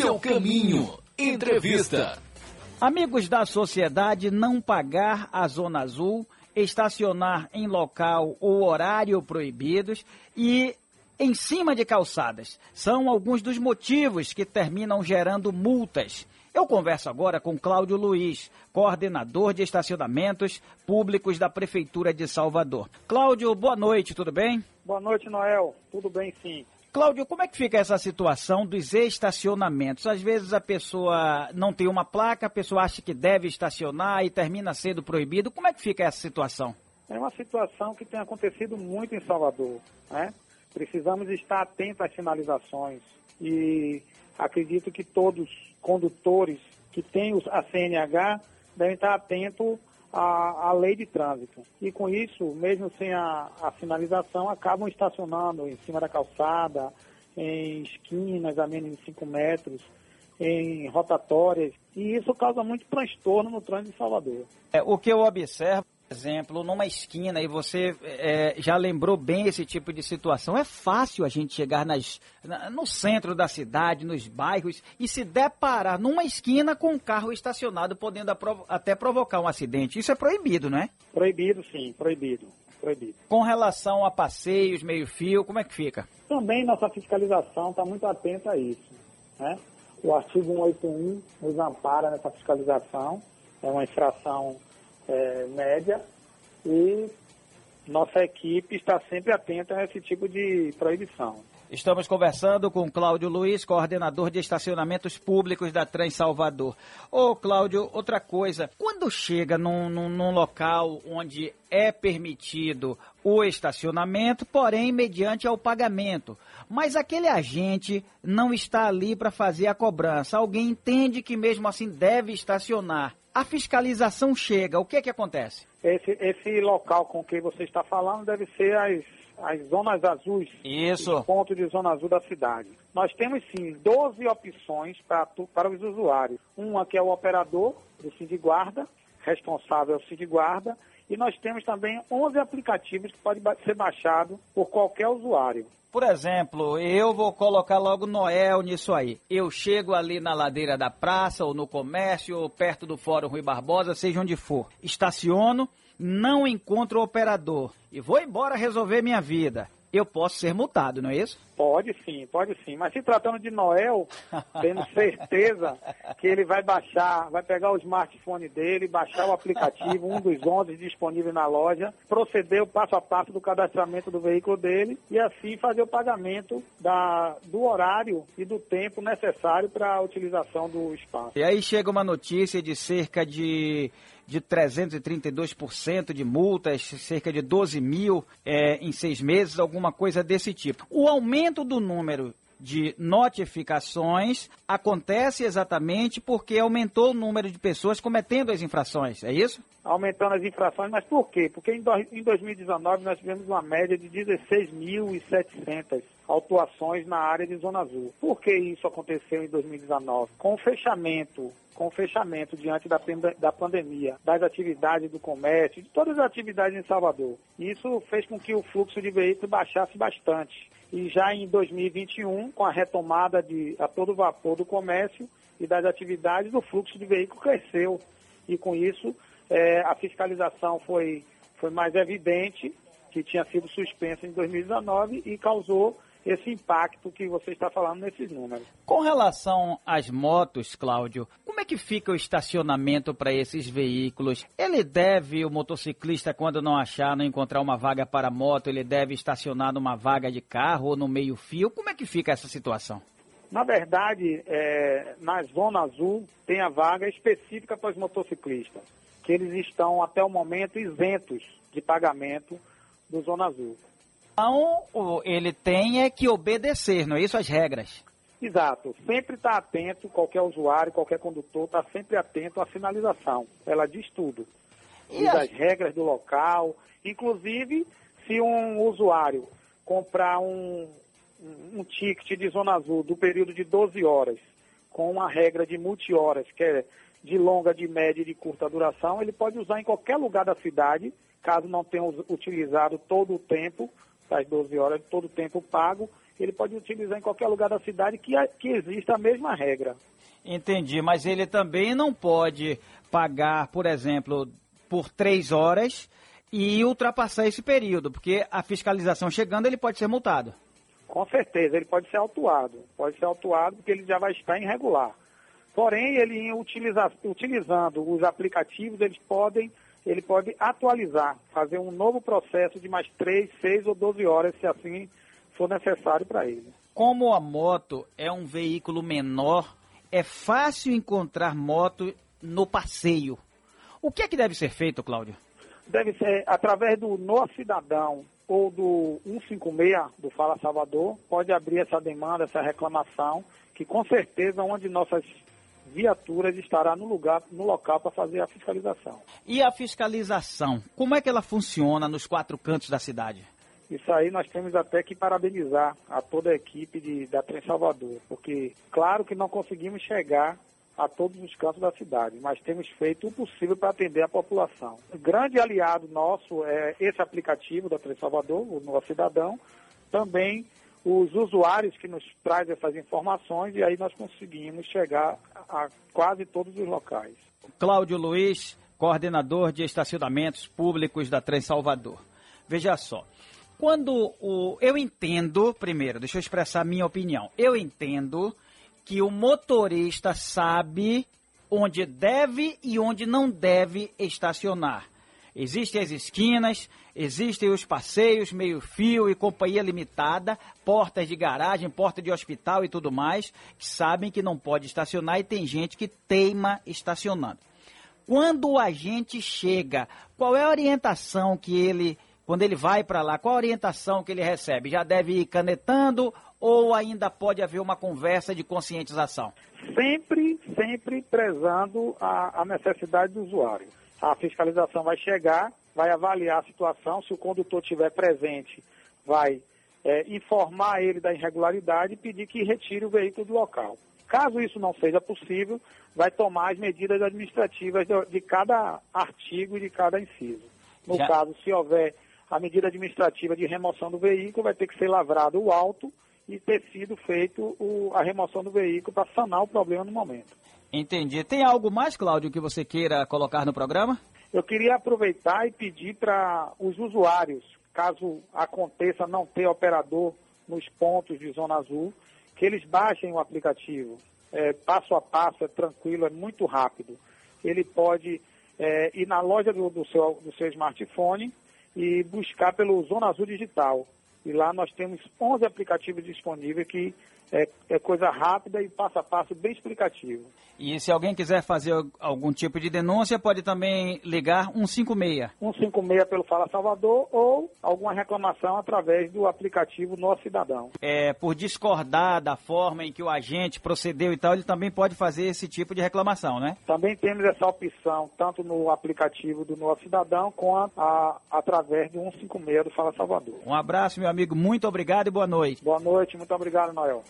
seu caminho. Entrevista. Amigos da sociedade, não pagar a Zona Azul, estacionar em local ou horário proibidos e em cima de calçadas. São alguns dos motivos que terminam gerando multas. Eu converso agora com Cláudio Luiz, coordenador de estacionamentos públicos da Prefeitura de Salvador. Cláudio, boa noite, tudo bem? Boa noite, Noel. Tudo bem, sim. Cláudio, como é que fica essa situação dos estacionamentos? Às vezes a pessoa não tem uma placa, a pessoa acha que deve estacionar e termina sendo proibido. Como é que fica essa situação? É uma situação que tem acontecido muito em Salvador, né? Precisamos estar atentos às sinalizações e acredito que todos condutores que têm a CNH devem estar atentos à, à lei de trânsito. E com isso, mesmo sem a, a sinalização, acabam estacionando em cima da calçada, em esquinas a menos de 5 metros, em rotatórias, e isso causa muito transtorno no trânsito de Salvador. É, o que eu observo exemplo, numa esquina, e você é, já lembrou bem esse tipo de situação, é fácil a gente chegar nas, na, no centro da cidade, nos bairros, e se deparar numa esquina com um carro estacionado, podendo até provocar um acidente. Isso é proibido, não é? Proibido, sim, proibido. Proibido. Com relação a passeios, meio-fio, como é que fica? Também nossa fiscalização está muito atenta a isso. Né? O artigo 181 nos ampara nessa fiscalização, é uma infração é, média e nossa equipe está sempre atenta a esse tipo de proibição. Estamos conversando com Cláudio Luiz, coordenador de estacionamentos públicos da Trans Salvador. Ô Cláudio, outra coisa, quando chega num, num, num, local onde é permitido o estacionamento, porém mediante ao pagamento, mas aquele agente não está ali para fazer a cobrança, alguém entende que mesmo assim deve estacionar, a fiscalização chega, o que é que acontece? Esse, esse local com que você está falando deve ser as, as zonas azuis. Isso. Os pontos de zona azul da cidade. Nós temos sim 12 opções pra, para os usuários. Uma que é o operador do Cid Guarda, responsável é o Cid Guarda, e nós temos também 11 aplicativos que podem ser baixados por qualquer usuário. Por exemplo, eu vou colocar logo Noel nisso aí. Eu chego ali na ladeira da praça, ou no comércio, ou perto do Fórum Rui Barbosa, seja onde for. Estaciono, não encontro o operador e vou embora resolver minha vida eu posso ser multado, não é isso? Pode sim, pode sim. Mas se tratando de Noel, tendo certeza que ele vai baixar, vai pegar o smartphone dele, baixar o aplicativo, um dos 11 disponível na loja, proceder o passo a passo do cadastramento do veículo dele e assim fazer o pagamento da, do horário e do tempo necessário para a utilização do espaço. E aí chega uma notícia de cerca de de 332% de multas, cerca de 12 mil é, em seis meses, alguma coisa desse tipo. O aumento do número de notificações acontece exatamente porque aumentou o número de pessoas cometendo as infrações, é isso? Aumentando as infrações, mas por quê? Porque em, do, em 2019 nós tivemos uma média de 16.700 autuações na área de Zona Azul. Por que isso aconteceu em 2019? Com o fechamento com o fechamento diante da, da pandemia, das atividades do comércio, de todas as atividades em Salvador. Isso fez com que o fluxo de veículos baixasse bastante. E já em 2021, com a retomada de, a todo vapor do comércio e das atividades, o fluxo de veículos cresceu. E com isso, é, a fiscalização foi, foi mais evidente, que tinha sido suspensa em 2019 e causou esse impacto que você está falando nesses números. Com relação às motos, Cláudio, como é que fica o estacionamento para esses veículos? Ele deve, o motociclista, quando não achar, não encontrar uma vaga para moto, ele deve estacionar numa vaga de carro ou no meio-fio? Como é que fica essa situação? Na verdade, é, na Zona Azul tem a vaga específica para os motociclistas, que eles estão até o momento isentos de pagamento do Zona Azul. Então, ele tem é que obedecer, não é isso? As regras. Exato. Sempre está atento, qualquer usuário, qualquer condutor está sempre atento à sinalização. Ela diz tudo. E diz as regras do local. Inclusive, se um usuário comprar um, um ticket de zona azul do período de 12 horas, com uma regra de multi-horas, que é de longa, de média e de curta duração, ele pode usar em qualquer lugar da cidade, caso não tenha utilizado todo o tempo das 12 horas, todo o tempo pago, ele pode utilizar em qualquer lugar da cidade que, que exista a mesma regra. Entendi, mas ele também não pode pagar, por exemplo, por três horas e ultrapassar esse período, porque a fiscalização chegando ele pode ser multado. Com certeza, ele pode ser autuado. Pode ser autuado porque ele já vai estar irregular. Porém, ele utiliza, utilizando os aplicativos, eles podem, ele pode atualizar, fazer um novo processo de mais 3, 6 ou 12 horas, se assim for necessário para ele. Como a moto é um veículo menor, é fácil encontrar moto no passeio. O que é que deve ser feito, Cláudio? Deve ser através do Nosso Cidadão ou do 156 do Fala Salvador, pode abrir essa demanda, essa reclamação, que com certeza onde nossas viaturas estará no lugar, no local para fazer a fiscalização. E a fiscalização, como é que ela funciona nos quatro cantos da cidade? Isso aí nós temos até que parabenizar a toda a equipe de, da Trem Salvador, porque claro que não conseguimos chegar a todos os cantos da cidade, mas temos feito o possível para atender a população. O grande aliado nosso é esse aplicativo da Trem Salvador, o Nosso Cidadão, também os usuários que nos trazem essas informações e aí nós conseguimos chegar a quase todos os locais. Cláudio Luiz, coordenador de estacionamentos públicos da Trem Salvador. Veja só, quando o. Eu entendo, primeiro, deixa eu expressar a minha opinião. Eu entendo que o motorista sabe onde deve e onde não deve estacionar. Existem as esquinas, existem os passeios, meio-fio e companhia limitada, portas de garagem, porta de hospital e tudo mais, que sabem que não pode estacionar e tem gente que teima estacionando. Quando o agente chega, qual é a orientação que ele quando ele vai para lá, qual a orientação que ele recebe? Já deve ir canetando ou ainda pode haver uma conversa de conscientização? Sempre, sempre prezando a, a necessidade do usuário. A fiscalização vai chegar, vai avaliar a situação, se o condutor estiver presente, vai é, informar ele da irregularidade e pedir que retire o veículo do local. Caso isso não seja possível, vai tomar as medidas administrativas de, de cada artigo e de cada inciso. No Já... caso, se houver a medida administrativa de remoção do veículo vai ter que ser lavrado o auto e ter sido feito o, a remoção do veículo para sanar o problema no momento. Entendi. Tem algo mais, Cláudio, que você queira colocar no programa? Eu queria aproveitar e pedir para os usuários, caso aconteça não ter operador nos pontos de Zona Azul, que eles baixem o aplicativo. É, passo a passo, é tranquilo, é muito rápido. Ele pode é, ir na loja do, do, seu, do seu smartphone, e buscar pelo Zona Azul Digital. E lá nós temos 11 aplicativos disponíveis que é, é, coisa rápida e passo a passo bem explicativo. E se alguém quiser fazer algum tipo de denúncia, pode também ligar 156. 156 pelo Fala Salvador ou alguma reclamação através do aplicativo Nosso Cidadão. É, por discordar da forma em que o agente procedeu e tal, ele também pode fazer esse tipo de reclamação, né? Também temos essa opção, tanto no aplicativo do Nosso Cidadão, quanto a, através do 156 do Fala Salvador. Um abraço, meu amigo, muito obrigado e boa noite. Boa noite, muito obrigado, Noel.